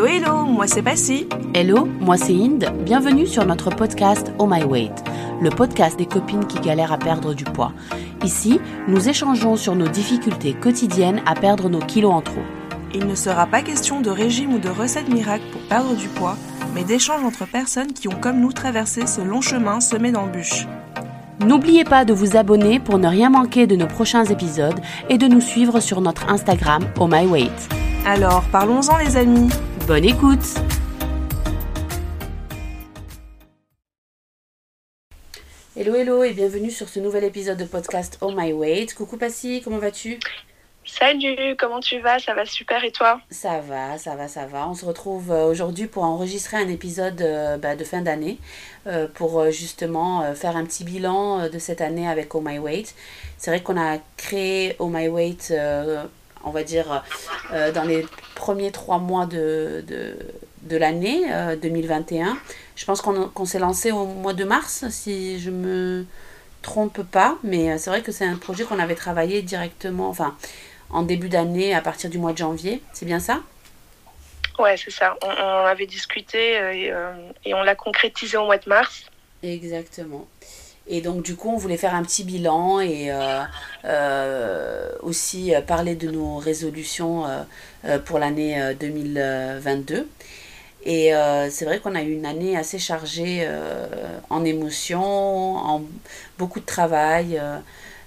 Hello, hello, moi c'est Passy. Hello, moi c'est Inde. Bienvenue sur notre podcast Oh My Weight, le podcast des copines qui galèrent à perdre du poids. Ici, nous échangeons sur nos difficultés quotidiennes à perdre nos kilos en trop. Il ne sera pas question de régime ou de recette miracle pour perdre du poids, mais d'échanges entre personnes qui ont comme nous traversé ce long chemin semé d'embûches. N'oubliez pas de vous abonner pour ne rien manquer de nos prochains épisodes et de nous suivre sur notre Instagram Oh My Weight. Alors, parlons-en les amis. Bonne écoute Hello hello et bienvenue sur ce nouvel épisode de podcast Oh My Weight. Coucou Passy, comment vas-tu? Salut, comment tu vas? Ça va super et toi? Ça va, ça va, ça va. On se retrouve euh, aujourd'hui pour enregistrer un épisode euh, bah, de fin d'année euh, pour justement faire un petit bilan de cette année avec Oh My Weight. C'est vrai qu'on a créé Oh My Weight, on va dire, dans les premiers trois mois de, de, de l'année 2021. Je pense qu'on s'est lancé au mois de mars, si je me trompe pas, mais c'est vrai que c'est un projet qu'on avait travaillé directement, enfin en début d'année à partir du mois de janvier. C'est bien ça? Ouais, c'est ça. On, avait discuté euh, euh, et, on l'a concrétisé au mois de mars. Exactement. Et donc, du coup, on voulait faire un petit bilan et euh, aussi parler de nos résolutions pour l'année 2022. Et c'est vrai qu'on a eu une année assez chargée en émotions, en beaucoup de travail.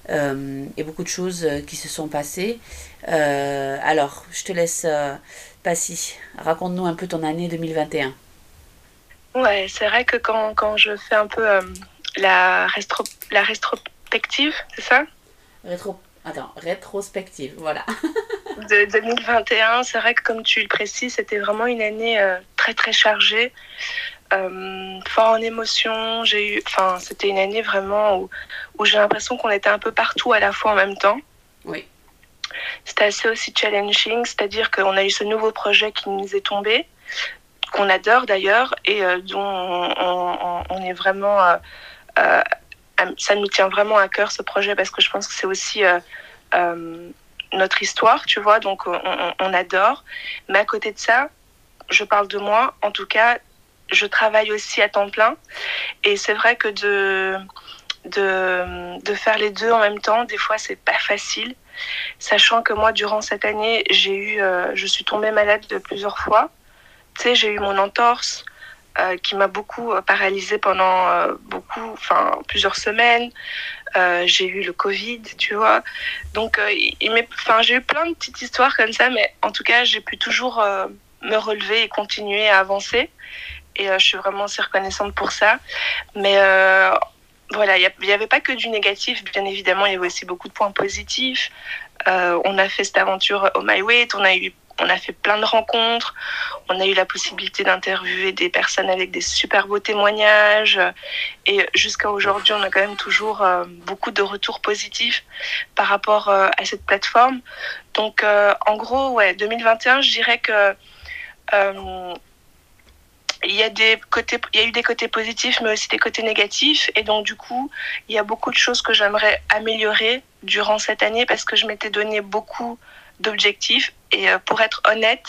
Euh, et beaucoup de choses euh, qui se sont passées. Euh, alors, je te laisse, Passy, raconte-nous un peu ton année 2021. Ouais, c'est vrai que quand, quand, je fais un peu la, rétro, la rétrospective, c'est ça? Rétro, Attends, rétrospective, voilà. de 2021, c'est vrai que comme tu le précises, c'était vraiment une année très très chargée, euh, fort en émotion. J'ai eu, enfin, c'était une année vraiment où, où j'ai l'impression qu'on était un peu partout à la fois en même temps. Oui. C'était assez aussi challenging, c'est-à-dire qu'on a eu ce nouveau projet qui nous est tombé, qu'on adore d'ailleurs, et euh, dont on, est vraiment. Euh, ça nous tient vraiment à cœur ce projet parce que je pense que c'est aussi notre histoire, tu vois, donc on, adore. Mais à côté de ça, je parle de moi, en tout cas, je travaille aussi à temps plein. Et c'est vrai que de, de, de, faire les deux en même temps, des fois, c'est pas facile. Sachant que moi, durant cette année, j'ai eu, euh, je suis tombée malade de plusieurs fois. Tu sais, j'ai eu mon entorse euh, qui m'a beaucoup euh, paralysée pendant beaucoup, enfin, plusieurs semaines. j'ai eu le Covid, tu vois. Donc, enfin, j'ai eu plein de petites histoires comme ça, mais en tout cas, j'ai pu toujours me relever et continuer à avancer. Et euh, je suis vraiment aussi reconnaissante pour ça. Mais euh, voilà, il n'y avait pas que du négatif, bien évidemment, il y avait aussi beaucoup de points positifs. Euh, on a fait cette aventure au My Weight, on a eu on a fait plein de rencontres, on a eu la possibilité d'interviewer des personnes avec des super beaux témoignages et jusqu'à aujourd'hui, on a quand même toujours beaucoup de retours positifs par rapport à cette plateforme. Donc en gros, ouais, 2021, je dirais que il y a des côtés, il y a eu des côtés positifs, mais aussi des côtés négatifs. Et donc, du coup, il y a beaucoup de choses que j'aimerais améliorer durant cette année parce que je m'étais donné beaucoup d'objectifs. Et euh, pour être honnête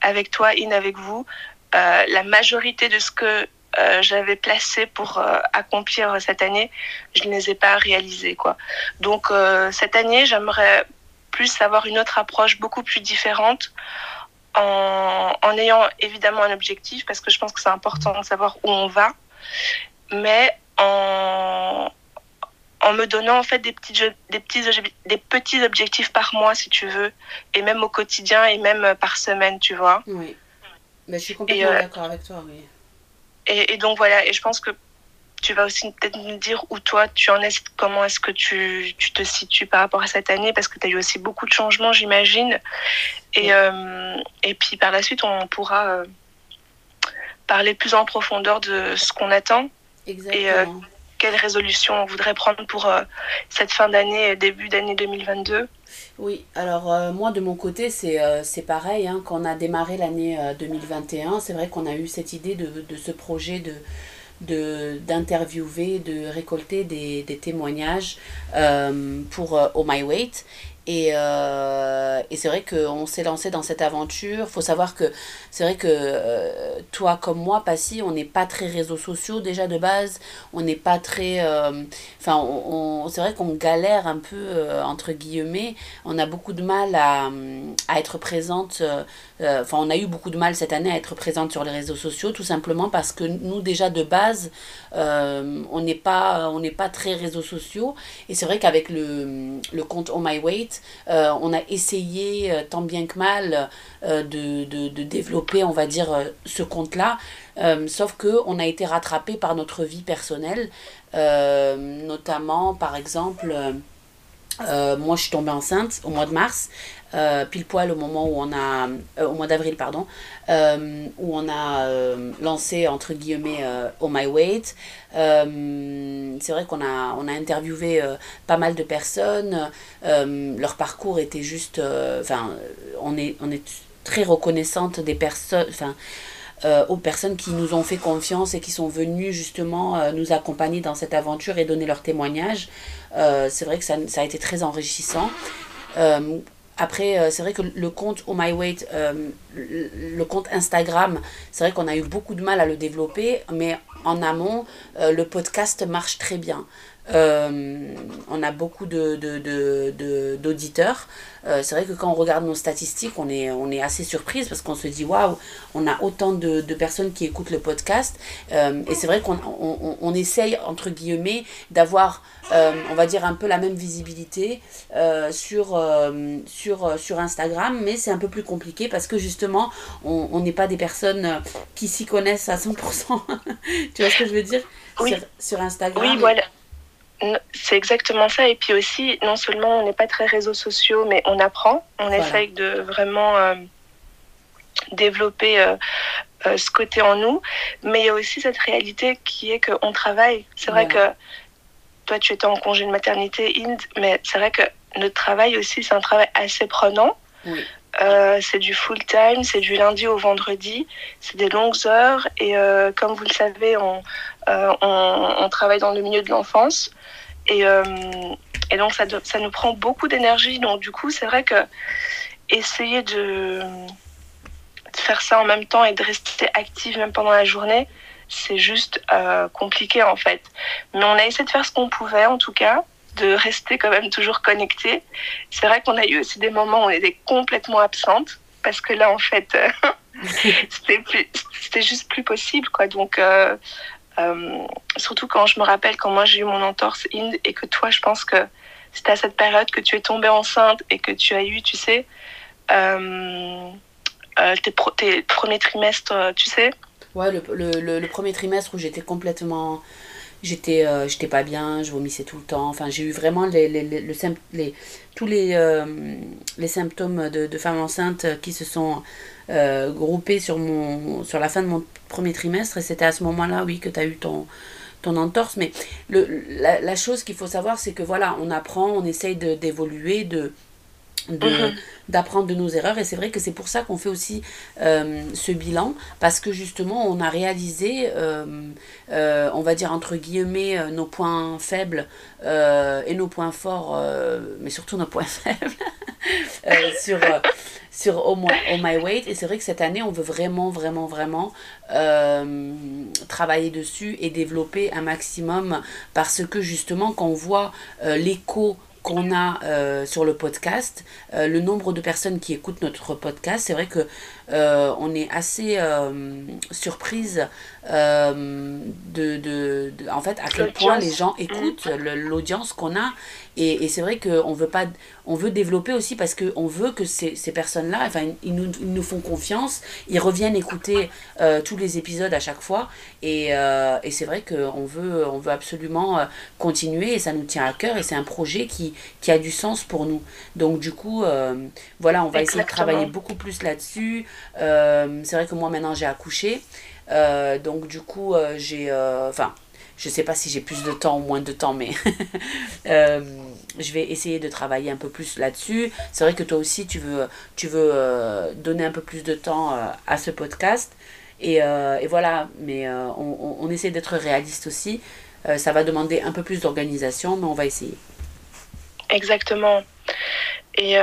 avec toi, In, avec vous, euh, la majorité de ce que euh, j'avais placé pour accomplir cette année, je ne les ai pas réalisés, quoi. Donc, cette année, j'aimerais plus avoir une autre approche beaucoup plus différente en, en, ayant évidemment un objectif, parce que je pense que c'est important de savoir où on va, mais en, en me donnant en fait des petits, des, petits, des petits objectifs par mois, si tu veux, et même au quotidien et même par semaine, tu vois. Oui. Mais je suis complètement euh, d'accord avec toi, oui. Et, et, donc voilà, et je pense que tu vas aussi peut-être nous dire où toi tu en es, comment est-ce que tu, tu, te situes par rapport à cette année, parce que tu as eu aussi beaucoup de changements, j'imagine. Et, euh, et puis par la suite, on pourra euh, parler plus en profondeur de ce qu'on attend. Exactement. Et euh, quelles résolutions on voudrait prendre pour cette fin d'année, début d'année 2022. Oui, alors moi de mon côté c'est c'est pareil, hein, quand on a démarré l'année 2021, c'est vrai qu'on a eu cette idée de, de ce projet de, d'interviewer, de, récolter des, des témoignages euh, pour euh, Oh My Weight. Et, euh, et c'est vrai qu'on s'est lancé dans cette aventure. faut savoir que c'est vrai que euh, toi comme moi, Passy, on n'est pas très réseaux sociaux déjà de base. On n'est pas très... euh, Enfin, on, c'est vrai qu'on galère un peu, entre guillemets. On a beaucoup de mal à, à être présente. Euh, Enfin, on a eu beaucoup de mal cette année à être présente sur les réseaux sociaux, tout simplement parce que nous, déjà de base, euh, on n'est pas, on pas très réseaux sociaux. Et c'est vrai qu'avec le, le compte Oh My Weight, euh, on a essayé tant bien que mal de, de, de développer, on va dire, ce compte-là. Sauf que on a été rattrapé par notre vie personnelle, notamment par exemple, euh, moi je suis tombée enceinte au mois de mars, euh, pile poil au moment où on a, euh, au mois d'avril pardon, où on a lancé entre guillemets Oh My Weight. C'est vrai qu'on a, on a interviewé pas mal de personnes. Leur parcours était juste, enfin, on est, on est très reconnaissante des personnes, enfin, euh, aux personnes qui nous ont fait confiance et qui sont venues justement euh, nous accompagner dans cette aventure et donner leur témoignage. Euh, c'est vrai que ça, a été très enrichissant. Après, c'est vrai que le compte Oh My Weight, le, compte Instagram, c'est vrai qu'on a eu beaucoup de mal à le développer, mais en amont, le podcast marche très bien. Euh, on a beaucoup de, de, de, de- d'auditeurs. Euh, c'est vrai que quand on regarde nos statistiques, on est, on est assez surprise parce qu'on se dit waouh, on a autant de, de personnes qui écoutent le podcast. Euh, et c'est vrai qu'on on, on- on essaye, entre guillemets, d'avoir, on va dire, un peu la même visibilité sur, sur, sur Instagram, mais c'est un peu plus compliqué parce que justement, on n'est pas des personnes qui s'y connaissent à 100%. tu vois ce que je veux dire? Oui. sur, sur Instagram. Oui, voilà. N- C'est exactement ça. Et puis aussi, non seulement on n'est pas très réseaux sociaux, mais on apprend. On Voilà. essaye de vraiment euh, développer euh, euh, ce côté en nous. Mais il y a aussi cette réalité qui est qu'on travaille. C'est vrai que toi, tu étais en congé de maternité, Inde, mais c'est vrai que notre travail aussi, c'est un travail assez prenant. Oui. Euh, c'est du full time, c'est du lundi au vendredi, c'est des longues heures et euh, comme vous le savez, on, euh, on, on travaille dans le milieu de l'enfance et, euh, et donc ça, ça nous prend beaucoup d'énergie. Donc du coup, c'est vrai que essayer de, de faire ça en même temps et de rester active même pendant la journée, c'est juste euh, compliqué en fait. Mais on a essayé de faire ce qu'on pouvait en tout cas de rester quand même toujours connecté. C'est vrai qu'on a eu aussi des moments où on était complètement absente parce que là en fait euh, c'était juste plus possible quoi. Donc euh, euh, surtout quand je me rappelle quand moi j'ai eu mon entorse Inde et que toi je pense que c'était à cette période que tu es tombée enceinte et que tu as eu tu sais euh, tes, pro- tes premiers trimestres tu sais Ouais, le, le, le, le premier trimestre où j'étais complètement. J'étais euh, j'étais pas bien, je vomissais tout le temps. Enfin, j'ai eu vraiment les, les, les, tous les, euh, les symptômes de, de femme enceinte qui se sont euh, groupés sur, mon, sur la fin de mon premier trimestre. Et c'était à ce moment-là, oui, que tu as eu ton, ton entorse. Mais le, la, la chose qu'il faut savoir, c'est que voilà, on apprend, on essaye d'évoluer, de, de, Mhm. d'apprendre de nos erreurs et c'est vrai que c'est pour ça qu'on fait aussi euh, ce bilan parce que justement on a réalisé euh, euh, on va dire entre guillemets nos points faibles et nos points forts mais surtout nos points faibles sur sur Oh My, Oh My Weight et c'est vrai que cette année on veut vraiment vraiment vraiment euh, travailler dessus et développer un maximum parce que justement quand on voit euh, l'écho qu'on a euh, sur le podcast, euh, le nombre de personnes qui écoutent notre podcast, c'est vrai que euh, on est assez euh, surprise euh, de, de, de- en fait à quel point les gens écoutent le- l'audience qu'on a. Et, et c'est vrai qu'on veut pas on veut développer aussi parce que on veut que ces, ces personnes là enfin ils nous, ils nous font confiance ils reviennent écouter tous les épisodes à chaque fois. Et, et c'est vrai qu'on veut on veut absolument continuer et ça nous tient à cœur et c'est un projet qui, qui a du sens pour nous. Donc du coup voilà on va essayer de travailler beaucoup plus là-dessus c'est vrai que moi maintenant j'ai accouché. Euh, donc du coup euh, j'ai euh, enfin je sais pas si j'ai plus de temps ou moins de temps mais euh, je vais essayer de travailler un peu plus là-dessus. C'est vrai que toi aussi tu veux tu veux euh, donner un peu plus de temps euh, à ce podcast. Et, euh, et voilà. Mais euh, on, on, essaie d'être réaliste aussi. Euh, ça va demander un peu plus d'organisation mais on va essayer. Exactement. Et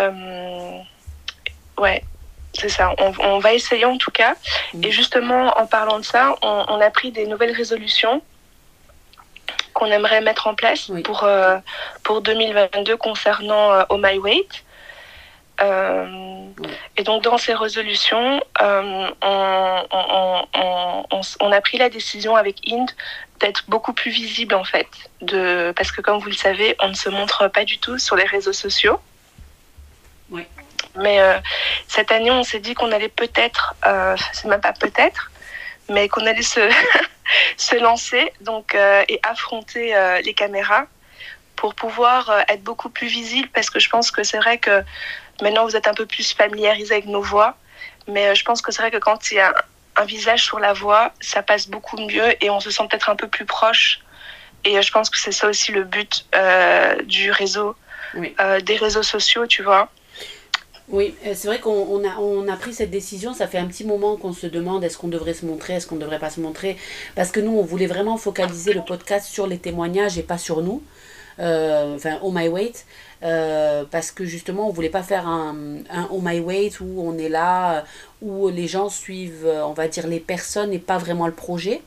ouais, c'est ça. On, va essayer en tout cas. Mm. Et justement, en parlant de ça, on, a pris des nouvelles résolutions qu'on aimerait mettre en place pour, pour 2022 concernant Oh My Weight. Euh, et donc dans ces résolutions, euh, on, on, a pris la décision avec Inde d'être beaucoup plus visible en fait, de, parce que comme vous le savez, on ne se montre pas du tout sur les réseaux sociaux. Oui. Mais euh, cette année, on s'est dit qu'on allait peut-être, c'est même pas peut-être, mais qu'on allait se, se lancer donc, et affronter les caméras pour pouvoir être beaucoup plus visible parce que je pense que c'est vrai que Maintenant, vous êtes un peu plus familiarisé avec nos voix, mais euh, je pense que c'est vrai que quand il y a un visage sur la voix, ça passe beaucoup mieux et on se sent peut-être un peu plus proche. Et euh, je pense que c'est ça aussi le but euh, du réseau, des réseaux sociaux, tu vois. Oui, c'est vrai qu'on a, on a pris cette décision, ça fait un petit moment qu'on se demande est-ce qu'on devrait se montrer, est-ce qu'on ne devrait pas se montrer, parce que nous, on voulait vraiment focaliser le podcast sur les témoignages et pas sur nous, enfin, Oh My Weight. Euh, parce que justement on voulait pas faire un, un Oh My Weight où on est là, où les gens suivent, on va dire, les personnes et pas vraiment le projet.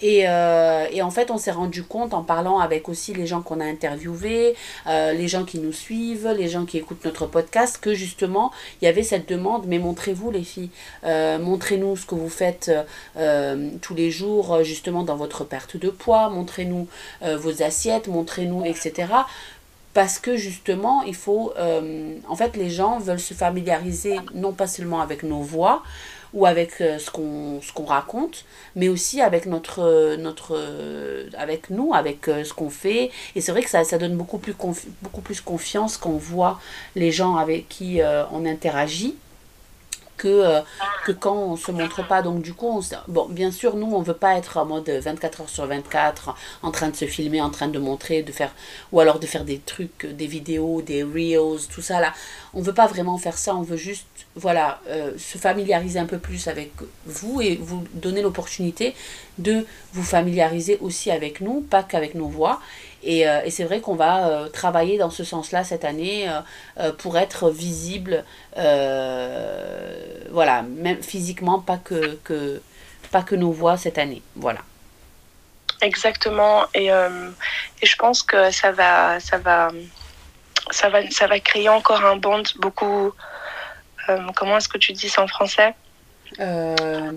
Et, euh, et, en fait, on s'est rendu compte en parlant avec aussi les gens qu'on a interviewés, euh, les gens qui nous suivent, les gens qui écoutent notre podcast, que justement, il y avait cette demande, mais montrez-vous les filles, montrez-nous ce que vous faites tous les jours, justement, dans votre perte de poids, montrez-nous vos assiettes, montrez-nous, etc parce que justement, il faut, euh, en fait, les gens veulent se familiariser non pas seulement avec nos voix ou avec euh, ce qu'on raconte, mais aussi avec notre notre avec nous, avec euh, ce qu'on fait. Et c'est vrai que ça, ça donne beaucoup plus beaucoup plus confiance quand on voit les gens avec qui on interagit que, euh, que quand on se montre pas. Donc du coup, on, bon, bien sûr, nous, on veut pas être en mode 24 heures sur 24, en train de se filmer, en train de montrer, de faire, ou alors de faire des trucs, des vidéos, des reels, tout ça là. On veut pas vraiment faire ça, on veut juste, voilà, euh, se familiariser un peu plus avec vous et vous donner l'opportunité de vous familiariser aussi avec nous, pas qu'avec nos voix. Et, euh, et c'est vrai qu'on va euh, travailler dans ce sens-là cette année euh, pour être visible, voilà, même physiquement, pas que, que, pas que nos voix cette année. Voilà. Exactement. Et, et je pense que ça va, ça, va, ça, va, ça va créer encore un bond beaucoup. comment est-ce que tu dis ça en français? Euh,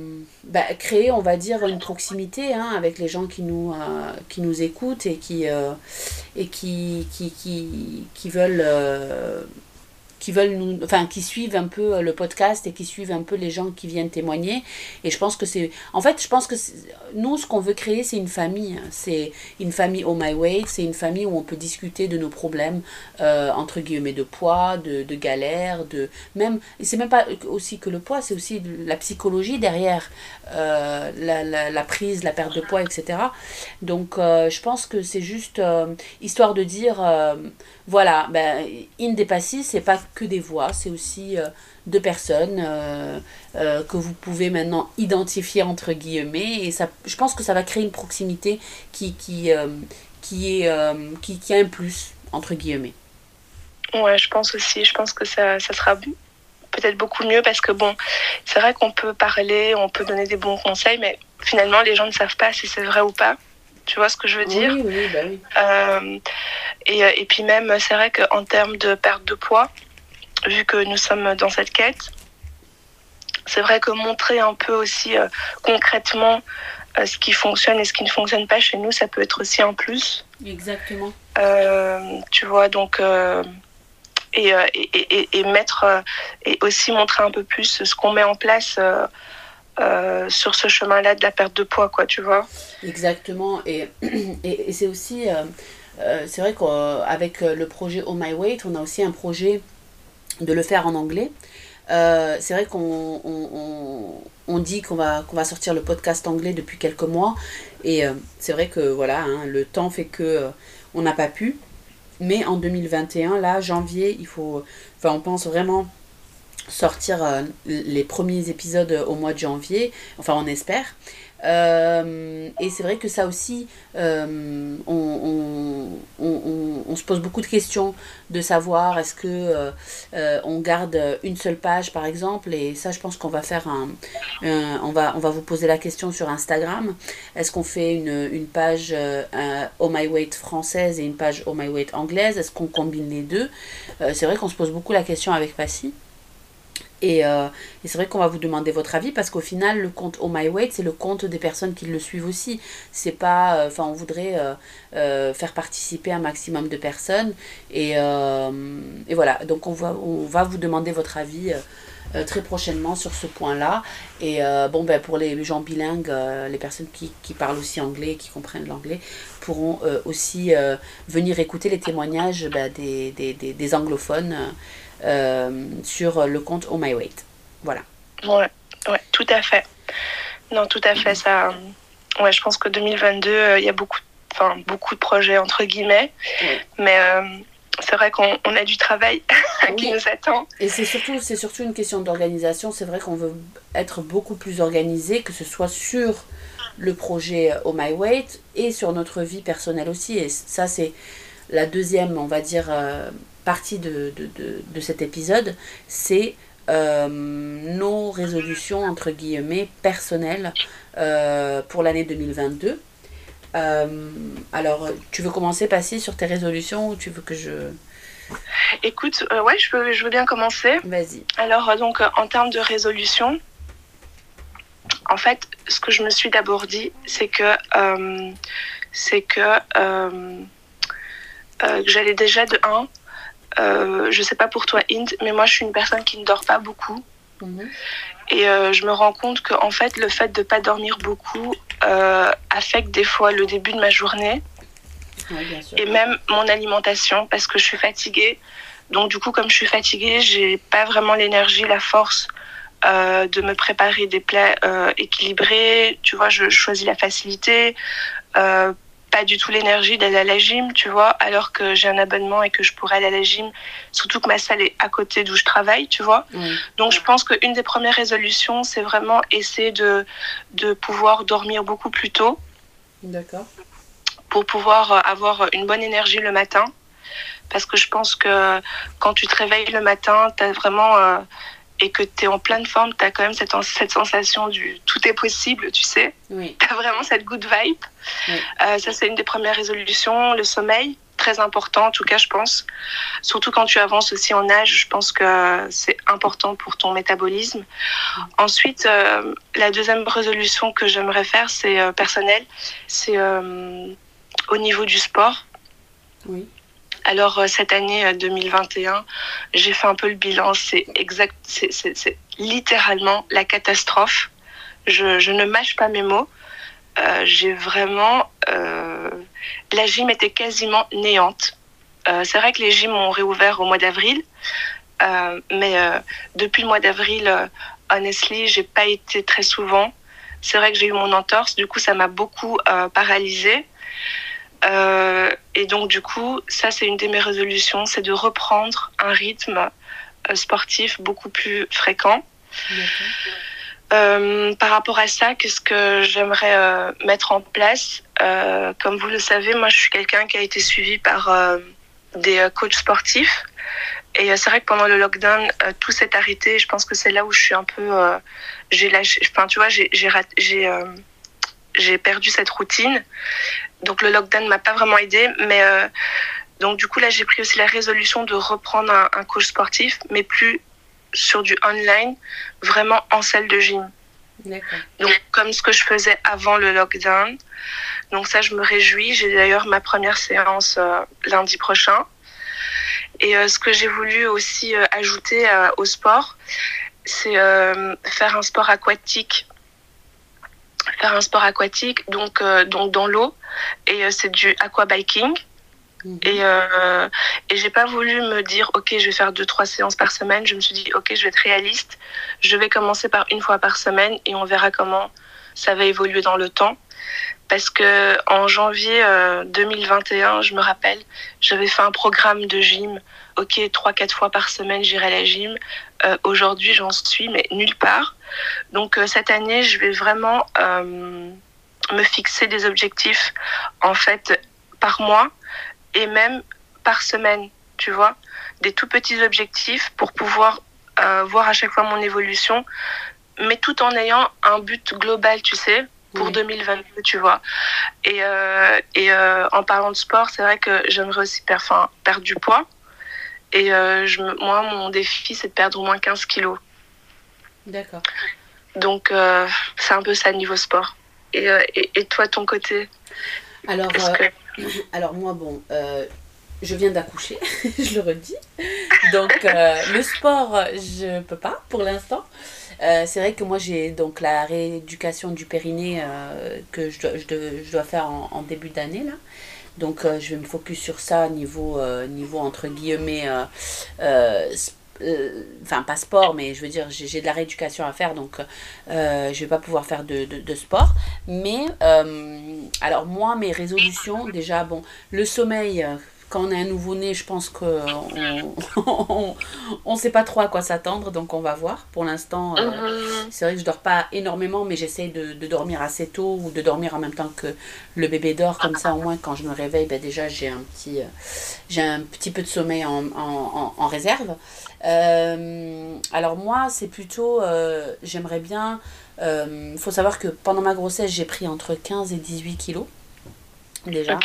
bah, créer, on va dire, une proximité hein, avec les gens qui nous, euh, qui nous écoutent et qui, euh, et qui, qui, qui, qui veulent qui veulent nous, enfin, qui suivent un peu euh, le podcast et qui suivent un peu les gens qui viennent témoigner. Et je pense que c'est, en fait, je pense que nous, ce qu'on veut créer, c'est une famille. C'est une famille Oh My Way. C'est une famille où on peut discuter de nos problèmes, euh, entre guillemets, de poids, de, de galère, de même, c'est même pas aussi que le poids, c'est aussi la psychologie derrière euh, la, la, prise, la perte de poids, etc. Donc, je pense que c'est juste histoire de dire, voilà, ben, Indepassi, c'est pas que des voix, c'est aussi euh, deux personnes euh, euh, que vous pouvez maintenant identifier entre guillemets. Et ça, je pense que ça va créer une proximité qui, qui, qui, est, qui, qui, a un plus, entre guillemets. Ouais, je pense aussi. Je pense que ça, ça sera peut-être beaucoup mieux parce que, bon, c'est vrai qu'on peut parler, on peut donner des bons conseils, mais finalement, les gens ne savent pas si c'est vrai ou pas. Tu vois ce que je veux dire? Oui, oui, bah oui. et, et puis même, c'est vrai qu'en termes de perte de poids, vu que nous sommes dans cette quête. C'est vrai que montrer un peu aussi euh, concrètement euh, ce qui fonctionne et ce qui ne fonctionne pas chez nous, ça peut être aussi un plus. Exactement. Euh, tu vois, donc, et, et, et, mettre, et aussi montrer un peu plus ce qu'on met en place sur ce chemin-là de la perte de poids, quoi, tu vois. Exactement. Et, et, c'est aussi, c'est vrai qu'avec le projet Oh My Weight, on a aussi un projet de le faire en anglais. Euh, c'est vrai qu'on on, dit qu'on va, qu'on va sortir le podcast anglais depuis quelques mois. Et euh, c'est vrai que voilà, hein, le temps fait que euh, on n'a pas pu. Mais en 2021, là, janvier, il faut. Enfin, on pense vraiment sortir les premiers épisodes au mois de janvier. Enfin, on espère. Euh, et c'est vrai que ça aussi, euh, on, on, se pose beaucoup de questions de savoir est-ce que euh, on garde une seule page par exemple. Et ça, je pense qu'on va faire un, on, va, on va vous poser la question sur Instagram. Est-ce qu'on fait une, une page Oh My Weight française et une page Oh My Weight anglaise? Est-ce qu'on combine les deux? C'est vrai qu'on se pose beaucoup la question avec Passy. Euh, et, c'est vrai qu'on va vous demander votre avis parce qu'au final, le compte Oh My c'est le compte des personnes qui le suivent aussi. C'est pas. Euh, enfin, on voudrait euh, faire participer un maximum de personnes. Et, voilà. Donc, on va, on va vous demander votre avis. très prochainement sur ce point-là. Et bon, ben, pour les gens bilingues, les personnes qui, parlent aussi anglais, qui comprennent l'anglais, pourront aussi venir écouter les témoignages ben, des, des, des, anglophones sur le compte Oh My Weight. Voilà. Ouais, ouais, tout à fait. Non, tout à fait. Ça, ouais, je pense que 2022, euh, il y a beaucoup, enfin, beaucoup de projets entre guillemets, mais euh, c'est vrai qu'on a du travail qui nous attend. Et c'est surtout, c'est surtout une question d'organisation. C'est vrai qu'on veut être beaucoup plus organisé, que ce soit sur le projet Oh My Weight et sur notre vie personnelle aussi. Et ça, c'est la deuxième, on va dire, partie de, de, de, cet épisode, c'est euh, nos résolutions, entre guillemets, personnelles euh, pour l'année 2022. Euh, alors, tu veux commencer, passer sur tes résolutions ou tu veux que je... Écoute, ouais, je veux, je veux bien commencer. Vas-y. Alors, donc, en termes de résolution, en fait, ce que je me suis d'abord dit, c'est que, c'est que, que j'allais déjà de 1 euh, je sais pas pour toi, Inde, mais moi, je suis une personne qui ne dort pas beaucoup. Mhm. Et euh, je me rends compte que en fait, le fait de ne pas dormir beaucoup euh, affecte des fois le début de ma journée. et même mon alimentation, parce que je suis fatiguée. Donc, du coup, comme je suis fatiguée, j'ai pas vraiment l'énergie, la force de me préparer des plats équilibrés. Tu vois, je, je choisis la facilité pas du tout l'énergie d'aller à la gym, tu vois, alors que j'ai un abonnement et que je pourrais aller à la gym, surtout que ma salle est à côté d'où je travaille, tu vois. Donc je pense qu'une des premières résolutions, c'est vraiment essayer de, de pouvoir dormir beaucoup plus tôt. D'accord. Pour pouvoir avoir une bonne énergie le matin. Parce que je pense que quand tu te réveilles le matin, tu as vraiment... Euh, et que tu es en pleine forme, tu as quand même cette, cette, sensation du tout est possible, tu sais. Oui. Tu as vraiment cette good vibe. Euh, ça, c'est une des premières résolutions. Le sommeil, très important, en tout cas, je pense. Surtout quand tu avances aussi en âge, je pense que c'est important pour ton métabolisme. Ensuite, euh, la deuxième résolution que j'aimerais faire, c'est euh, personnel. C'est au niveau du sport. Oui. Alors euh, cette année 2021, euh, j'ai fait un peu le bilan. C'est exact, c'est littéralement la catastrophe. Je, ne mâche pas mes mots. Euh, j'ai vraiment la gym était quasiment néante. C'est vrai que les gyms ont réouvert au mois d'avril, mais depuis le mois d'avril, honestly, j'ai pas été très souvent. C'est vrai que j'ai eu mon entorse, du coup ça m'a beaucoup paralysée. Euh, et donc, du coup, ça, c'est une de mes résolutions, c'est de reprendre un rythme euh, sportif beaucoup plus fréquent. Euh, par rapport à ça, qu'est-ce que j'aimerais euh, mettre en place? Comme vous le savez, moi, je suis quelqu'un qui a été suivi par des coachs sportifs. Et c'est vrai que pendant le lockdown, tout s'est arrêté. Je pense que c'est là où je suis un peu, j'ai lâché. Enfin, tu vois, j'ai j'ai j'ai perdu cette routine. Donc le lockdown m'a pas vraiment aidé, mais euh, donc du coup là j'ai pris aussi la résolution de reprendre un, coach sportif, mais plus sur du online, vraiment en salle de gym. Donc comme ce que je faisais avant le lockdown. Donc ça je me réjouis. J'ai d'ailleurs ma première séance euh, lundi prochain. Et euh, ce que j'ai voulu aussi ajouter au sport, c'est faire un sport aquatique faire un sport aquatique, donc, euh, donc dans l'eau, et euh, c'est du aquabiking. Mhm. Et, euh, et j'ai pas voulu me dire, ok, je vais faire deux, trois séances par semaine. Je me suis dit, ok, je vais être réaliste. Je vais commencer par une fois par semaine et on verra comment ça va évoluer dans le temps. Parce que en janvier 2021, je me rappelle, j'avais fait un programme de gym. Ok, trois quatre fois par semaine, j'irai à la gym. Aujourd'hui, j'en suis, mais nulle part. Donc cette année, je vais vraiment me fixer des objectifs en fait par mois et même par semaine, tu vois, des tout petits objectifs pour pouvoir euh, voir à chaque fois mon évolution, mais tout en ayant un but global, tu sais, pour 2022, tu vois. Et, euh, et euh, en parlant de sport, c'est vrai que j'aimerais aussi perdre, perdre du poids. Et je, moi, mon défi, c'est de perdre au moins 15 kilos. D'accord. Donc, c'est un peu ça niveau sport. Et, et, et toi, ton côté alors, alors moi, bon, je viens d'accoucher, je le redis. Donc euh, le sport, je peux pas pour l'instant. Euh, c'est vrai que moi j'ai donc la rééducation du périnée euh, que je dois, je, dois, faire en, début d'année là. Donc je vais me focus sur ça niveau, niveau entre guillemets enfin pas sport, mais je veux dire, j'ai de la rééducation à faire, donc je vais pas pouvoir faire de, de, de sport. Mais alors moi, mes résolutions, déjà, bon, le sommeil, quand on est un nouveau-né, je pense qu'on ne sait pas trop à quoi s'attendre, donc on va voir. Pour l'instant, euh, mhm. c'est vrai que je dors pas énormément, mais j'essaye de, dormir assez tôt ou de dormir en même temps que le bébé dort. Comme ça, au moins, quand je me réveille, ben déjà, j'ai un, petit, euh, j'ai un petit peu de sommeil en, en, réserve. Euh, alors moi, c'est plutôt, j'aimerais bien... Il faut savoir que pendant ma grossesse, j'ai pris entre 15 et 18 kilos déjà.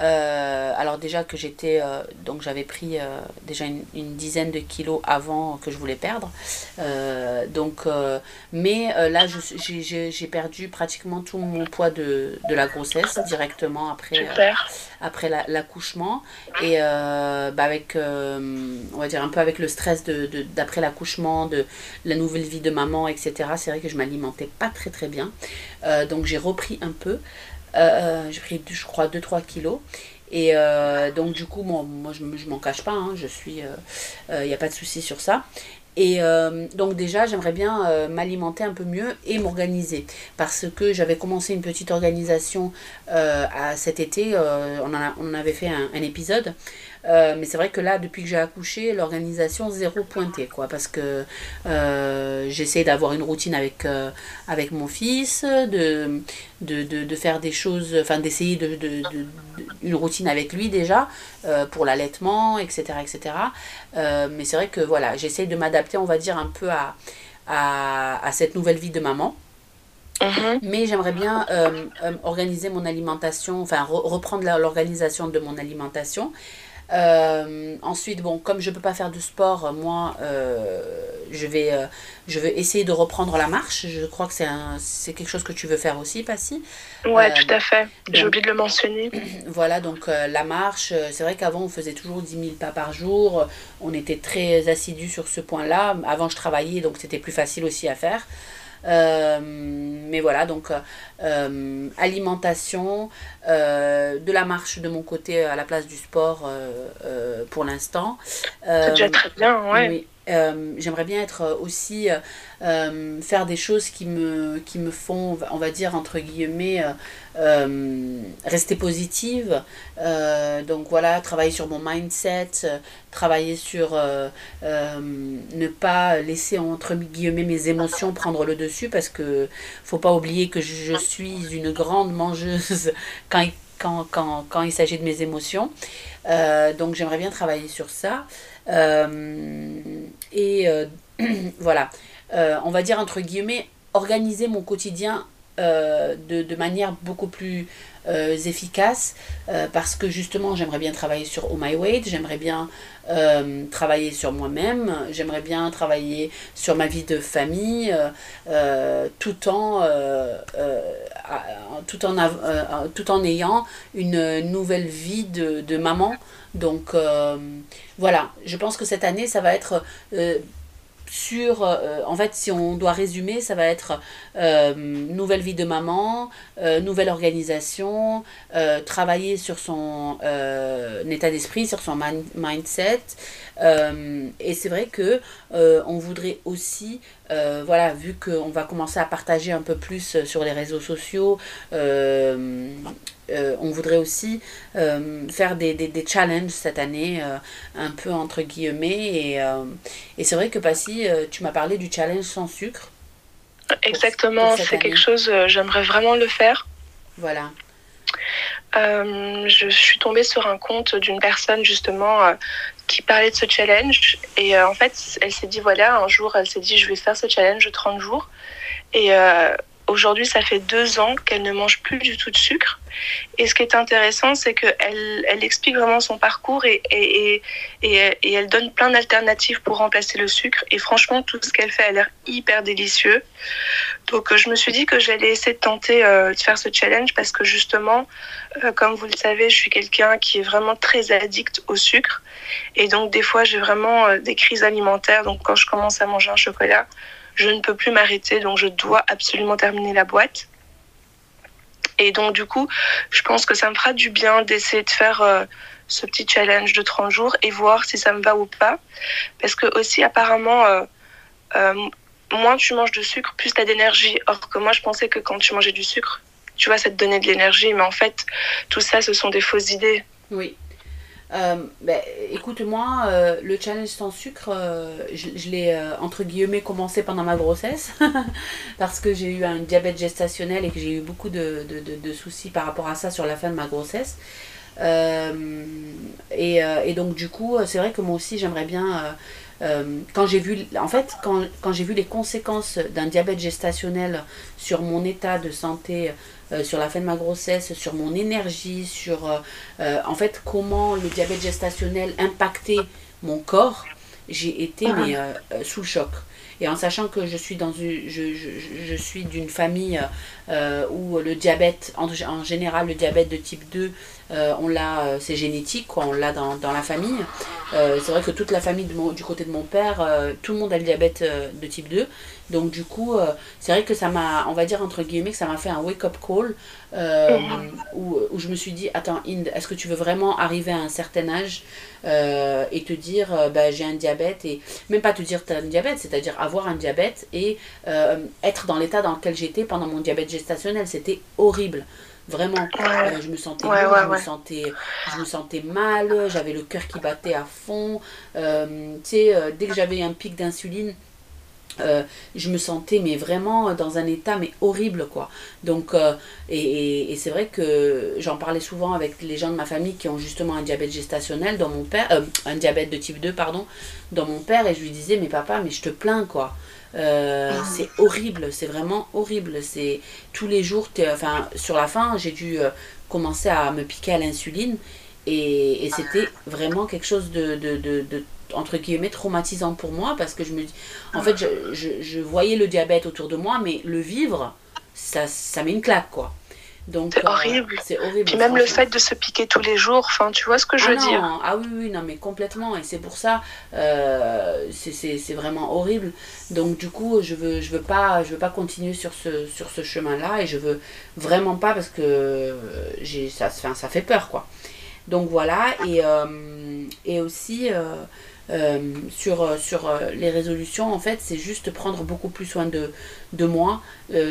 Euh, alors déjà que j'étais, euh, donc j'avais pris euh, déjà une, dizaine de kilos avant que je voulais perdre. donc, mais là, j'ai perdu pratiquement tout mon poids de, de la grossesse directement après, après l'accouchement. et bah avec, on va dire un peu avec le stress d'après de, l'accouchement, de la nouvelle vie de maman, etc. C'est vrai que je m'alimentais pas très très bien. donc j'ai repris un peu. Euh, j'ai pris, je crois, 2-3 kilos. Et euh, donc, du coup, moi, moi je, m'en cache pas, hein, je suis. Il euh, n'y a pas de souci sur ça. Et donc déjà, j'aimerais bien m'alimenter un peu mieux et m'organiser. Parce que j'avais commencé une petite organisation à cet été, on, en on avait fait un, épisode. Euh, mais c'est vrai que là, depuis que j'ai accouché, l'organisation zéro pointé, quoi. Parce que euh, j'essaie d'avoir une routine avec, euh, avec mon fils, de, de, de, de, faire des choses, enfin d'essayer de, de, une routine avec lui déjà, pour l'allaitement, etc. etc. mais c'est vrai que voilà, j'essaie de m'adapter, on va dire, un peu à, à, à cette nouvelle vie de maman. Mm-hmm. Mais j'aimerais bien organiser mon alimentation, enfin reprendre l'organisation de mon alimentation euh, ensuite, bon, comme je ne peux pas faire de sport, moi, euh, je, vais, euh, je vais essayer de reprendre la marche. Je crois que c'est quelque chose que tu veux faire aussi, Passy. Ouais, tout à fait. J'ai oublié de le mentionner. Voilà, donc la marche, c'est vrai qu'avant, on faisait toujours 10 000 pas par jour. On était très assidus sur ce point-là. Avant, je travaillais, donc c'était plus facile aussi à faire. Euh, mais voilà, donc euh, alimentation, euh, de la marche de mon côté à la place du sport pour l'instant. C'est déjà très bien, ouais. Oui. j'aimerais bien être aussi faire des choses qui me, qui me font, on va dire, entre guillemets, euh, rester positive. Euh, donc voilà, travailler sur mon mindset, travailler sur euh, ne pas laisser entre guillemets mes émotions prendre le dessus parce que faut pas oublier que je, suis une grande mangeuse quand il, s'agit de mes émotions. donc j'aimerais bien travailler sur ça. et voilà, on va dire entre guillemets, organiser mon quotidien euh, de, manière beaucoup plus euh, efficace euh, parce que justement j'aimerais bien travailler sur Oh My Weight, j'aimerais bien travailler sur moi-même, j'aimerais bien travailler sur ma vie de famille tout en tout en, tout en ayant une nouvelle vie de, de maman. Donc voilà je pense que cette année ça va être sur, euh, en fait, si on doit résumer, ça va être euh, nouvelle vie de maman, euh, nouvelle organisation, travailler sur son état d'esprit, sur son mindset. et c'est vrai que on voudrait aussi, voilà, vu qu'on va commencer à partager un peu plus sur les réseaux sociaux, euh, on voudrait aussi euh, faire des, des, challenges cette année, euh, un peu entre guillemets. Et, et c'est vrai que Passy, tu m'as parlé du challenge sans sucre. Exactement, c'est quelque chose, j'aimerais vraiment le faire. Voilà. je suis tombée sur un compte d'une personne justement qui parlait de ce challenge et en fait elle s'est dit voilà un jour elle s'est dit je vais faire ce challenge de 30 jours et Aujourd'hui, ça fait deux ans qu'elle ne mange plus du tout de sucre. Et ce qui est intéressant, c'est qu'elle elle explique vraiment son parcours et, et, et, et elle donne plein d'alternatives pour remplacer le sucre. Et franchement, tout ce qu'elle fait a l'air hyper délicieux. Donc, je me suis dit que j'allais essayer de tenter euh, de faire ce challenge parce que justement, euh, comme vous le savez, je suis quelqu'un qui est vraiment très addict au sucre. Et donc, des fois, j'ai vraiment euh, des crises alimentaires. Donc, quand je commence à manger un chocolat, je ne peux plus m'arrêter, donc je dois absolument terminer la boîte. Et donc du coup, je pense que ça me fera du bien d'essayer de faire euh, ce petit challenge de 30 jours et voir si ça me va ou pas. Parce que aussi apparemment, euh, euh, moins tu manges de sucre, plus tu as d'énergie. Or que moi, je pensais que quand tu mangeais du sucre, tu vois, ça te donnait de l'énergie. Mais en fait, tout ça, ce sont des fausses idées. Oui. Euh, ben, écoute-moi, euh, le challenge sans sucre, euh, je, l'ai entre guillemets commencé pendant ma grossesse parce que j'ai eu un diabète gestationnel et que j'ai eu beaucoup de, de, soucis par rapport à ça sur la fin de ma grossesse. Et, et, donc du coup, c'est vrai que moi aussi j'aimerais bien quand j'ai vu, en fait, quand, quand j'ai vu les conséquences d'un diabète gestationnel sur mon état de santé euh, sur la fin de ma grossesse, sur mon énergie, sur euh, euh, en fait comment le diabète gestationnel impactait mon corps, j'ai été ah. mais, sous le choc. Et en sachant que je suis dans une, je, je, je suis d'une famille où le diabète, en, en, général le diabète de type 2, on l'a, c'est génétique, quoi, on l'a dans, dans, la famille. c'est vrai que toute la famille du côté de mon père, tout le monde a le diabète de type 2. Donc du coup, euh, c'est vrai que ça m'a, on va dire entre guillemets, que ça m'a fait un wake-up call euh, où, je me suis dit, attends Inde, est-ce que tu veux vraiment arriver à un certain âge euh, et te dire, bah, j'ai un diabète et même pas te dire tu as un diabète, c'est-à-dire avoir un diabète et être dans l'état dans lequel j'étais pendant mon diabète gestationnel, c'était horrible. Vraiment, je me sentais je, me sentais, je me sentais mal, j'avais le cœur qui battait à fond. tu sais, dès que j'avais un pic d'insuline, euh, je me sentais mais vraiment dans un état mais horrible quoi. Donc euh, et, et, c'est vrai que j'en parlais souvent avec les gens de ma famille qui ont justement un diabète gestationnel dans mon père euh, un diabète de type 2 pardon dans mon père et je lui disais mais papa mais je te plains quoi ah. c'est horrible c'est vraiment horrible. C'est tous les jours enfin sur la fin j'ai dû commencer à me piquer à l'insuline. Et, et c'était vraiment quelque chose de, de, de, de entre guillemets traumatisant pour moi parce que je me dis en fait je, je, je voyais le diabète autour de moi mais le vivre ça, ça met une claque quoi donc c'est euh, horrible. c'est horrible puis même le fait de se piquer tous les jours enfin tu vois ce que je ah veux dire. ah oui oui non mais complètement. Et c'est pour ça euh, c'est vraiment horrible. Donc du coup je veux je veux pas je veux pas continuer sur ce sur ce chemin là et je veux vraiment pas parce que j'ai ça ça fait peur quoi. Donc voilà. Et euh, et aussi euh, sur, euh, sur euh, les résolutions, en fait, c'est juste prendre beaucoup plus soin de, de moi.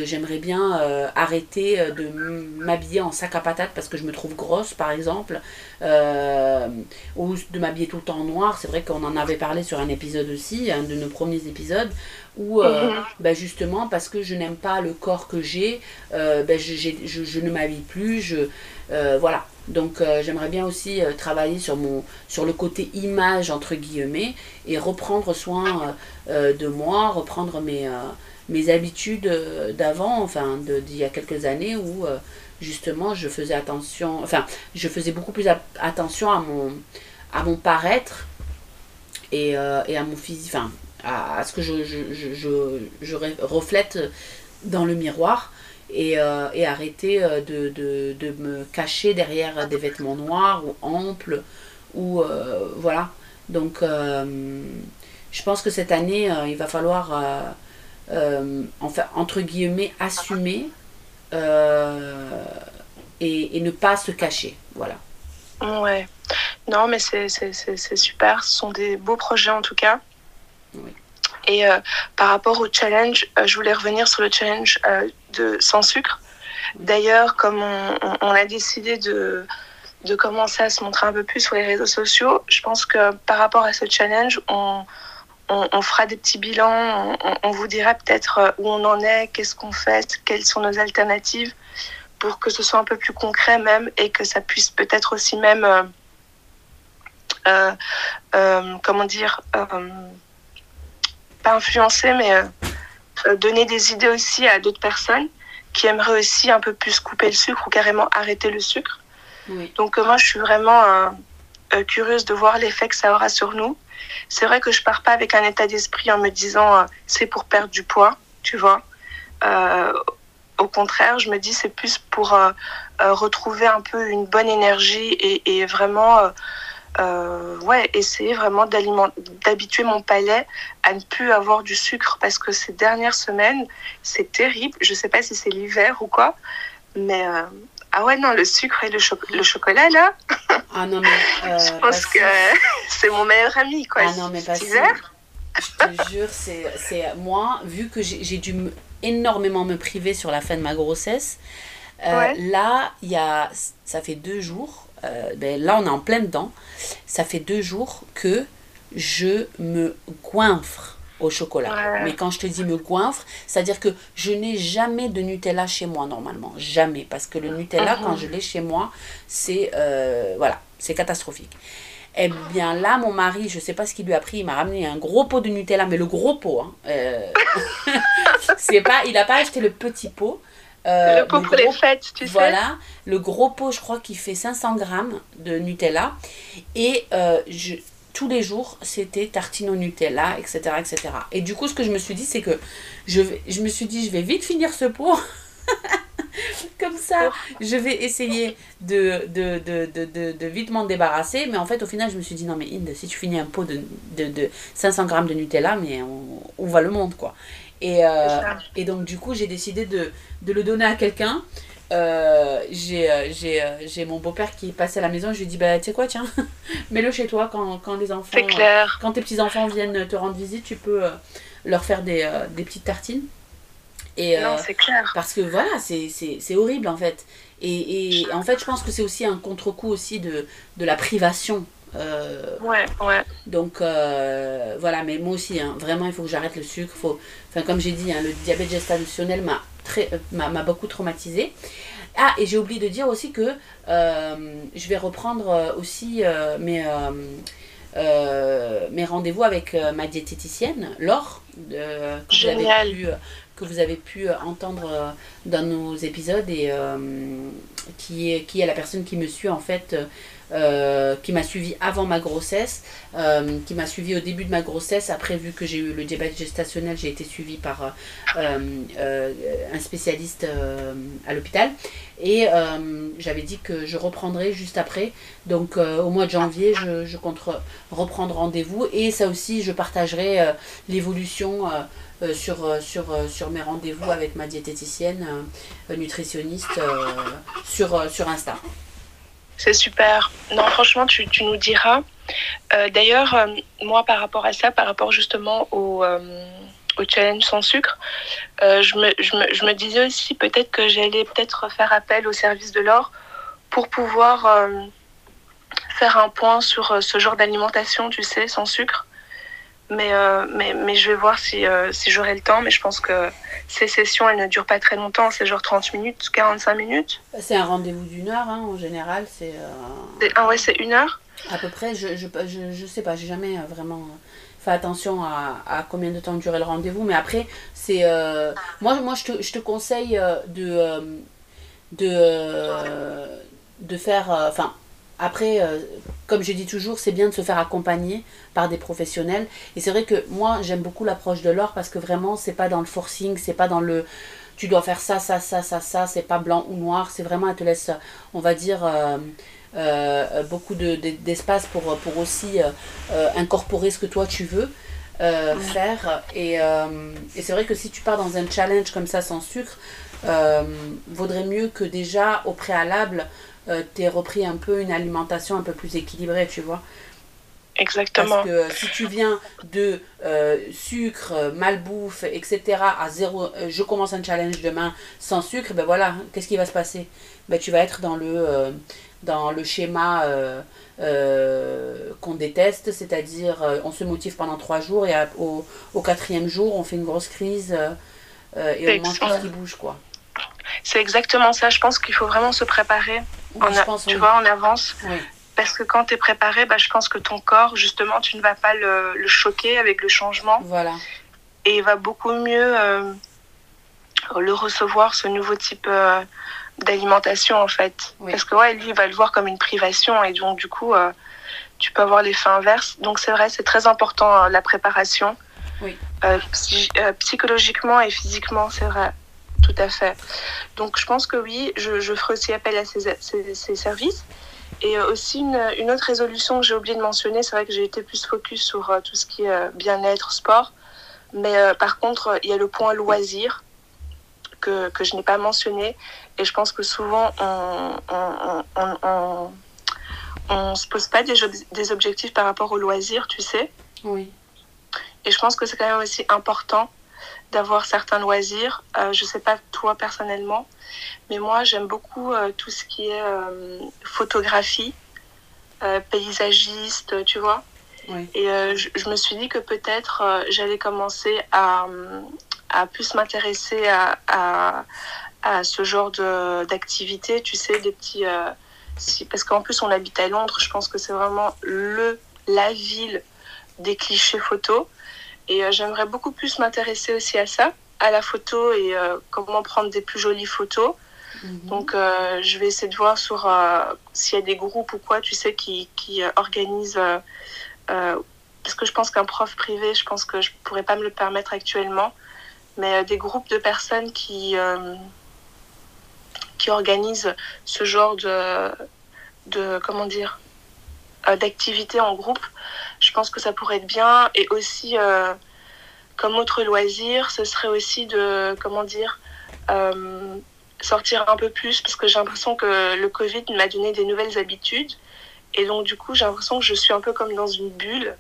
J'aimerais bien arrêter de m'habiller en sac à patates parce que je me trouve grosse, par exemple, ou de m'habiller tout le temps en noir. C'est vrai qu'on en avait parlé sur un épisode aussi, un de nos premiers épisodes, où mhm. bah, justement, parce que je n'aime pas le corps que j'ai, bah, je, je, je, ne m'habille plus. Je, voilà. Donc euh, j'aimerais bien aussi euh, travailler sur, mon, sur le côté image, entre guillemets, et reprendre soin euh, de moi, reprendre mes, mes habitudes d'avant, enfin d'il y a quelques années où justement je faisais attention, enfin je faisais beaucoup plus attention à mon, à mon paraître et, et à mon physique, enfin à, ce que je, je, je, je reflète dans le miroir et, euh, et arrêter euh, de, de, de, me cacher derrière des vêtements noirs ou amples ou euh, voilà donc je pense que cette année, il va falloir, enfin, entre guillemets, assumer et, et, ne pas se cacher. Voilà. Ouais. Non, mais c'est super. Ce sont des beaux projets en tout cas. Oui. Et euh, par rapport au challenge, euh, je voulais revenir sur le challenge euh, de sans sucre. D'ailleurs, comme on, a décidé de, de commencer à se montrer un peu plus sur les réseaux sociaux, je pense que par rapport à ce challenge, on, on, fera des petits bilans, on, vous dira peut-être où on en est, qu'est-ce qu'on fait, quelles sont nos alternatives, pour que ce soit un peu plus concret même et que ça puisse peut-être aussi même, euh, euh, comment dire, pas influencer, mais euh, euh, donner des idées aussi à d'autres personnes qui aimeraient aussi un peu plus couper le sucre ou carrément arrêter le sucre. Donc euh, moi, je suis vraiment curieuse de voir l'effet que ça aura sur nous. C'est vrai que je pars pas avec un état d'esprit en me disant c'est pour perdre du poids, tu vois. au contraire, je me dis c'est plus pour retrouver un peu une bonne énergie et, et vraiment euh, ouais, essayer vraiment d'habituer mon palais à ne plus avoir du sucre parce que ces dernières semaines, c'est terrible. Je sais pas si c'est l'hiver ou quoi, mais euh, ah ouais, non, le sucre et le, le chocolat là. Ah non, mais. Euh, je pense que c'est mon meilleur ami quoi. Ah non, mais pas Je te jure, c'est moi, vu que j'ai dû énormément me priver sur la fin de ma grossesse. Là, il y a, ça fait deux jours, euh, ben là on est en plein dedans, ça fait deux jours que je me goinfre au chocolat. Mais quand je te dis me goinfre, c'est-à-dire que je n'ai jamais de Nutella chez moi normalement, jamais, parce que le Nutella quand je l'ai chez moi, c'est euh, voilà, c'est catastrophique. Eh bien là, mon mari, je sais pas ce qu'il lui a pris, il m'a ramené un gros pot de Nutella, mais le gros pot. Hein, euh, c'est pas, il n'a pas acheté le petit pot. Euh, le pot pour les fêtes, tu sais. Voilà, le gros pot, je crois qu'il fait 500 grammes de Nutella. Et euh, je, tous les jours, c'était tartine au Nutella, etc., etc. Et du coup, ce que je me suis dit, c'est que je, je me suis dit, je vais vite finir ce pot. Comme ça, je vais essayer de, de, de, de, de vite m'en débarrasser. Mais en fait, au final, je me suis dit, non, mais Inde, si tu finis un pot de, de, 500 grammes de Nutella, mais on, on va le monde, quoi. Et, euh, et donc, du coup, j'ai décidé de, de, le donner à quelqu'un. Euh, j'ai euh, j'ai mon beau-père qui est passé à la maison. Je lui ai dit Bah, tu sais quoi, tiens, mets-le chez toi quand, quand les enfants. Clair. quand tes petits-enfants viennent te rendre visite, tu peux leur faire des, des petites tartines. Et, non, c'est clair. Parce que voilà, c'est horrible en fait. Et, et, en fait, je pense que c'est aussi un contre-coup aussi de, de la privation euh, ouais, ouais. Donc euh, voilà, mais moi aussi, hein, vraiment, il faut que j'arrête le sucre. Faut, enfin, comme j'ai dit, hein, le diabète gestationnel m'a très, m'a beaucoup traumatisé. Ah, et j'ai oublié de dire aussi que euh, je vais reprendre aussi mes, mes rendez-vous avec ma diététicienne, Laure, que, vous avez pu, que vous avez pu entendre dans nos épisodes et qui, est, qui est la personne qui me suit en fait euh, qui m'a suivi avant ma grossesse, euh, qui m'a suivi au début de ma grossesse. Après, vu que j'ai eu le diabète gestationnel, j'ai été suivie par euh, un spécialiste à l'hôpital. Et j'avais dit que je reprendrai juste après. Donc au mois de janvier, je, je compte reprendre rendez-vous. Et ça aussi, je partagerai l'évolution. sur, sur, sur mes rendez-vous avec ma diététicienne, nutritionniste sur, sur Insta. C'est super. Non, franchement, tu, nous diras. Euh, d'ailleurs, euh, moi, par rapport à ça, par rapport justement au, euh, challenge sans sucre, je me, je, me, je, me, disais aussi peut-être que j'allais peut-être faire appel au service de l'or pour pouvoir faire un point sur ce genre d'alimentation, tu sais, sans sucre. Mais, euh, mais, mais je vais voir si, euh, si j'aurai le temps. Mais je pense que ces sessions, elles ne durent pas très longtemps. C'est genre 30 minutes, 45 minutes. C'est un rendez-vous d'une heure, hein, en général. C'est, euh... Ah ouais, c'est une heure? À peu près. Je, je, je, je sais pas, j'ai jamais vraiment fait attention à, à, combien de temps durait le rendez-vous. Mais après, c'est. moi, moi je, te, je te conseille de. de, de faire. Enfin après, euh, comme je dis toujours, c'est bien de se faire accompagner par des professionnels. Et c'est vrai que moi, j'aime beaucoup l'approche de l'or parce que vraiment, c'est pas dans le forcing, c'est pas dans le tu dois faire ça, ça, ça, ça, ça, c'est pas blanc ou noir. C'est vraiment, elle te laisse, on va dire, euh, euh, beaucoup d'espace de, pour, pour aussi incorporer ce que toi tu veux. faire. Et, et c'est vrai que si tu pars dans un challenge comme ça sans sucre, vaudrait mieux que déjà au préalable, tu aies repris un peu une alimentation un peu plus équilibrée, tu vois. Exactement. Parce que si tu viens de euh, sucre, malbouffe, etc. à zéro, euh, je commence un challenge demain sans sucre, ben voilà, qu'est-ce qui va se passer? Ben Tu vas être dans le, euh, dans le schéma qu'on déteste, c'est-à-dire on se motive pendant trois jours et au, au, quatrième jour on fait une grosse crise et on mange tout ce qui bouge. quoi. C'est exactement ça, je pense qu'il faut vraiment se préparer. Tu vois, en avance. Oui. Parce que quand tu es préparé, bah, je pense que ton corps, justement, tu ne vas pas le, choquer avec le changement. Voilà. Et il va beaucoup mieux euh, le recevoir, ce nouveau type euh, d'alimentation, en fait. Parce que, ouais, lui, il va le voir comme une privation. Et donc, du coup, euh, tu peux avoir l'effet inverse. Donc, c'est vrai, c'est très important, la préparation. Oui. psychologiquement et physiquement, c'est vrai. Tout à fait. Donc, je pense que oui, je, je ferai aussi appel à ces, ces, ces services. Et euh, aussi une, une, autre résolution que j'ai oublié de mentionner, c'est vrai que j'ai été plus focus sur euh, tout ce qui est euh, bien-être, sport. Mais par contre, il y a le point loisir que, que je n'ai pas mentionné. Et je pense que souvent, on on, on, on, on se pose pas des, des objectifs par rapport au loisir, tu sais. Oui. Et je pense que c'est quand même aussi important d'avoir certains loisirs. Euh, je sais pas toi personnellement, mais moi j'aime beaucoup euh, tout ce qui est euh, photographie, euh, paysagiste, tu vois. Oui. Et je, je, me suis dit que peut-être j'allais commencer à, à plus m'intéresser à, à, à, ce genre d'activité, tu sais, des petits... Si, parce qu'en plus on habite à Londres, je pense que c'est vraiment le la ville des clichés photos. Et euh, j'aimerais beaucoup plus m'intéresser aussi à ça, à la photo et euh, comment prendre des plus jolies photos. Mm-hmm. Donc, euh, je vais essayer de voir sur euh, s'il y a des groupes ou quoi, tu sais, qui, qui euh, organisent. parce que je pense qu'un prof privé, je pense que je pourrais pas me le permettre actuellement. Mais des groupes de personnes qui, qui organisent ce genre de. de comment dire d'activités en groupe, je pense que ça pourrait être bien. Et aussi, euh, comme autre loisir, ce serait aussi de, comment dire, euh, sortir un peu plus, parce que j'ai l'impression que le Covid m'a donné des nouvelles habitudes. Et donc, du coup, j'ai l'impression que je suis un peu comme dans une bulle.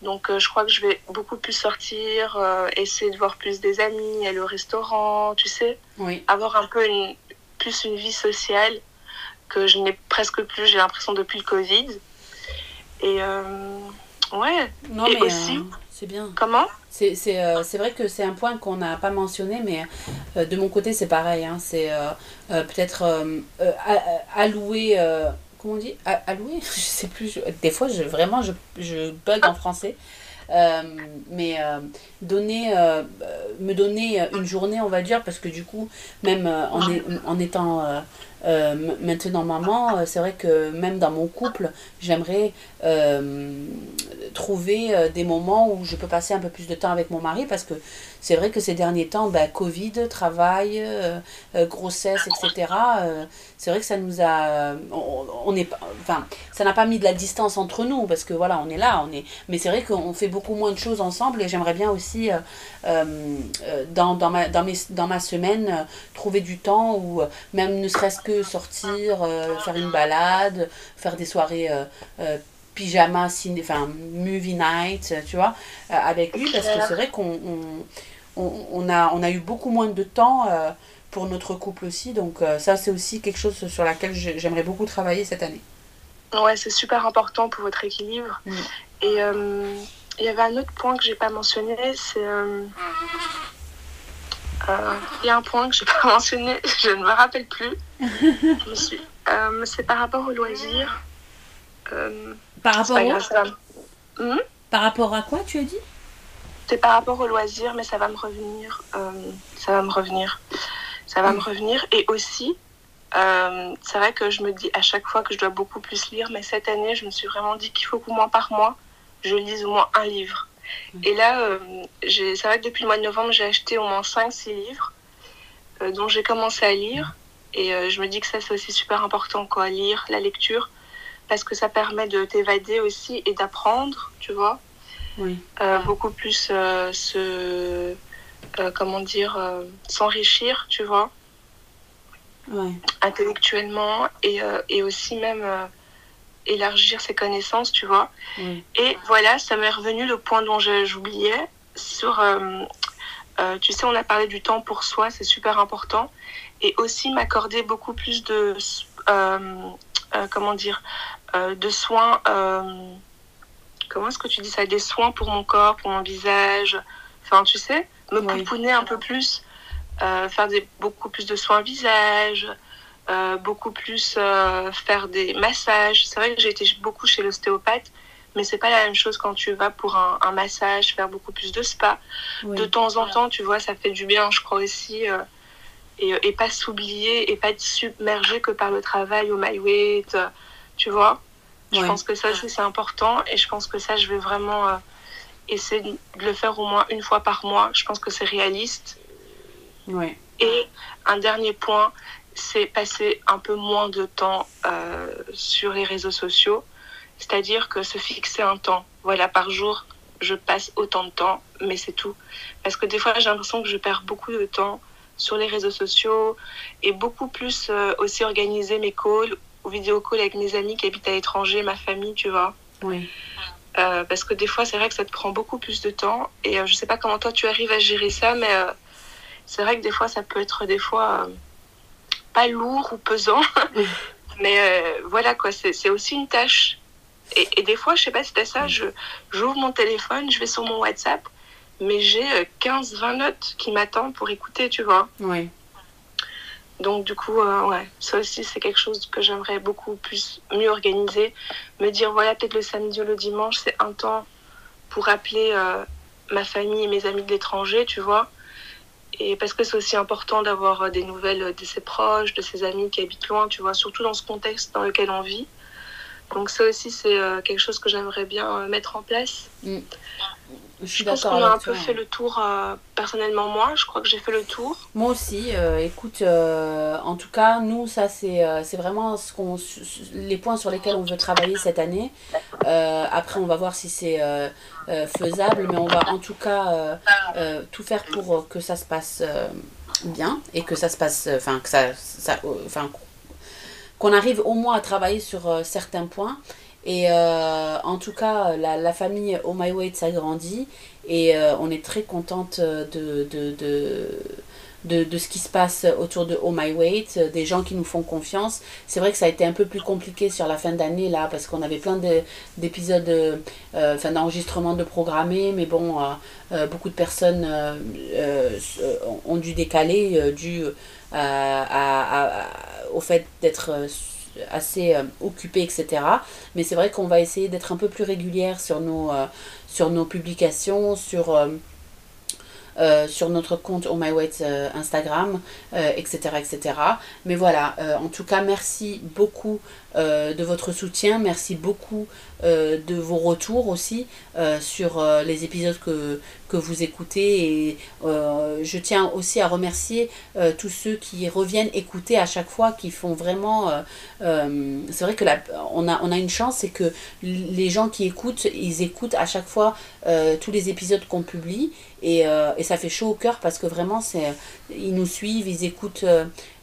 Donc, euh, je crois que je vais beaucoup plus sortir, essayer de voir plus des amis, aller au restaurant, tu sais. Oui. Avoir un peu une, plus une vie sociale que je n'ai presque plus, j'ai l'impression, depuis le Covid. Et euh, ouais. Non, et mais aussi. euh, c'est bien. Comment? C'est euh, vrai que c'est un point qu'on n'a pas mentionné, mais euh, de mon côté, c'est pareil. Hein, c'est euh, peut-être allouer. comment on dit? Allouer? Je sais plus. Je, des fois, je, vraiment, je, je bug en français. Mais donner, me donner une journée, on va dire, parce que du coup, même en, est, en étant maintenant maman, c'est vrai que même dans mon couple, j'aimerais trouver des moments où je peux passer un peu plus de temps avec mon mari parce que c'est vrai que ces derniers temps, bah, Covid, travail, euh, euh, grossesse, etc., euh, c'est vrai que ça nous a. On, on est, enfin, ça n'a pas mis de la distance entre nous parce que voilà, on est là, on est. Mais c'est vrai qu'on fait beaucoup moins de choses ensemble et j'aimerais bien aussi, dans, dans, ma, dans, mes, dans ma semaine, trouver du temps ou même ne serait-ce que sortir, faire une balade, faire des soirées pyjama, ciné, enfin, movie night, tu vois, euh, avec lui, parce que c'est vrai qu'on on, on, on, a, on a eu beaucoup moins de temps euh, pour notre couple aussi, donc euh, ça, c'est aussi quelque chose sur laquelle j'aimerais beaucoup travailler cette année. Ouais, c'est super important pour votre équilibre. Mm. Et il y avait un autre point que j'ai pas mentionné, c'est. Il y a un point que j'ai pas mentionné, je ne me rappelle plus. Suis. c'est par rapport au loisir. Euh, par rapport au... Mmh. Par rapport à quoi tu as dit? C'est par rapport au loisir, mais ça va me revenir. Euh, ça va me revenir. Ça va mmh. me revenir. Et aussi, euh, c'est vrai que je me dis à chaque fois que je dois beaucoup plus lire, mais cette année, je me suis vraiment dit qu'il faut qu'au moins par mois, je lise au moins un livre. Mmh. Et là, euh, c'est vrai que depuis le mois de novembre, j'ai acheté au moins 5-6 livres, euh, dont j'ai commencé à lire. Et euh, je me dis que ça, c'est aussi super important, quoi, lire, la lecture parce que ça permet de t'évader aussi et d'apprendre, tu vois. beaucoup plus se, comment dire, s'enrichir, tu vois, intellectuellement et, et, aussi même élargir ses connaissances, tu vois. Et voilà, ça m'est revenu le point dont j'oubliais sur euh, tu sais, on a parlé du temps pour soi, c'est super important. Et aussi m'accorder beaucoup plus de, euh, euh, comment dire, de soins. comment est-ce que tu dis ça Des soins pour mon corps, pour mon visage. Enfin, tu sais, me pouponner un peu plus, faire des, beaucoup plus de soins visage. beaucoup plus faire des massages. C'est vrai que j'ai été beaucoup chez l'ostéopathe mais c'est pas la même chose quand tu vas pour un, un massage, faire beaucoup plus de spa. De temps en temps, tu vois, ça fait du bien, je crois aussi. Euh, et, et, pas s'oublier et pas être submergé que par le travail au MyWeight, euh, tu vois. Je pense que ça aussi c'est important et je pense que ça je vais vraiment euh, essayer de le faire au moins une fois par mois. Je pense que c'est réaliste. Ouais. Et un dernier point, c'est passer un peu moins de temps sur les réseaux sociaux c'est-à-dire que se fixer un temps. Voilà, par jour, je passe autant de temps, mais c'est tout. Parce que des fois, j'ai l'impression que je perds beaucoup de temps sur les réseaux sociaux et beaucoup plus euh, aussi organiser mes calls ou vidéo calls avec mes amis qui habitent à l'étranger, ma famille, tu vois. Oui. Euh, parce que des fois, c'est vrai que ça te prend beaucoup plus de temps. Et euh, je sais pas comment toi tu arrives à gérer ça, mais c'est vrai que des fois, ça peut être des fois pas lourd ou pesant. mais voilà, quoi, c'est aussi une tâche et, des fois, je sais pas si t'as ça, je, j'ouvre mon téléphone, je vais sur mon WhatsApp, mais j'ai 15-20 euh, notes qui m'attendent pour écouter, tu vois. Oui. Donc, du coup, euh, ouais, ça aussi, c'est quelque chose que j'aimerais beaucoup plus, mieux organiser. Me dire, voilà, peut-être le samedi ou le dimanche, c'est un temps pour appeler euh, ma famille et mes amis de l'étranger, tu vois. Et parce que c'est aussi important d'avoir des nouvelles de ses proches, de ses amis qui habitent loin, tu vois, surtout dans ce contexte dans lequel on vit. Donc ça aussi, c'est euh, quelque chose que j'aimerais bien mettre en place. Mm. Je, pense qu'on a un peu fait le tour, euh, personnellement moi, je crois que j'ai fait le tour. Moi aussi, écoute, en tout cas, nous, ça c'est c'est vraiment ce qu'on, les points sur lesquels on veut travailler cette année. après, on va voir si c'est faisable, mais on va en tout cas tout faire pour que ça se passe bien et que ça se passe, enfin, que ça, ça enfin, qu'on arrive au moins à travailler sur euh, certains points. Et euh, en tout cas, la, la, famille Oh My Weight s'agrandit et euh, on est très contente de, de, de, de, de ce qui se passe autour de Oh My Weight, des gens qui nous font confiance. C'est vrai que ça a été un peu plus compliqué sur la fin d'année là parce qu'on avait plein d'épisodes, enfin d'enregistrements de programmés, mais bon, beaucoup de personnes ont dû décaler dû à, au fait d'être euh, assez euh, occupé, etc. Mais c'est vrai qu'on va essayer d'être un peu plus régulière sur nos, euh, sur nos publications, sur, sur notre compte Oh My Weight Instagram, etc., etc. Mais voilà, en tout cas, merci beaucoup de votre soutien, merci beaucoup de vos retours aussi sur les épisodes que, vous écoutez. Et euh, je tiens aussi à remercier euh, tous ceux qui reviennent écouter à chaque fois, qui font vraiment... Euh, c'est vrai que la, on, a, on a une chance, c'est que les gens qui écoutent, ils écoutent à chaque fois tous les épisodes qu'on publie. Et, et, ça fait chaud au cœur parce que vraiment, ils nous suivent, ils écoutent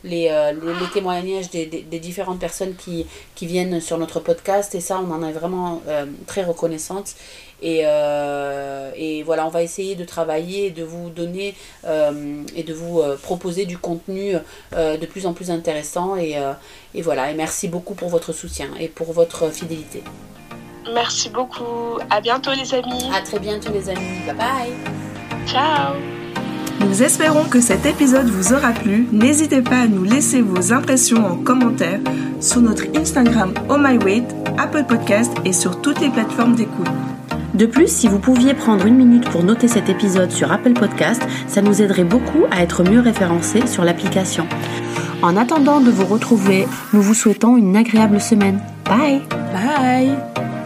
les, les, témoignages des, des, différentes personnes qui, qui viennent sur notre podcast. Et ça, on en est vraiment très reconnaissante. Et, euh, et, voilà, on va essayer de travailler, de vous donner euh, et de vous euh, proposer du contenu de plus en plus intéressant. Et, et, voilà, et merci beaucoup pour votre soutien et pour votre fidélité. Merci beaucoup. À bientôt les amis. À très bientôt les amis. Bye bye. Ciao. Nous espérons que cet épisode vous aura plu. N'hésitez pas à nous laisser vos impressions en commentaire sur notre Instagram Oh My Weight, Apple Podcast et sur toutes les plateformes d'écoute. De plus, si vous pouviez prendre une minute pour noter cet épisode sur Apple Podcast, ça nous aiderait beaucoup à être mieux référencés sur l'application. En attendant de vous retrouver, nous vous souhaitons une agréable semaine. Bye Bye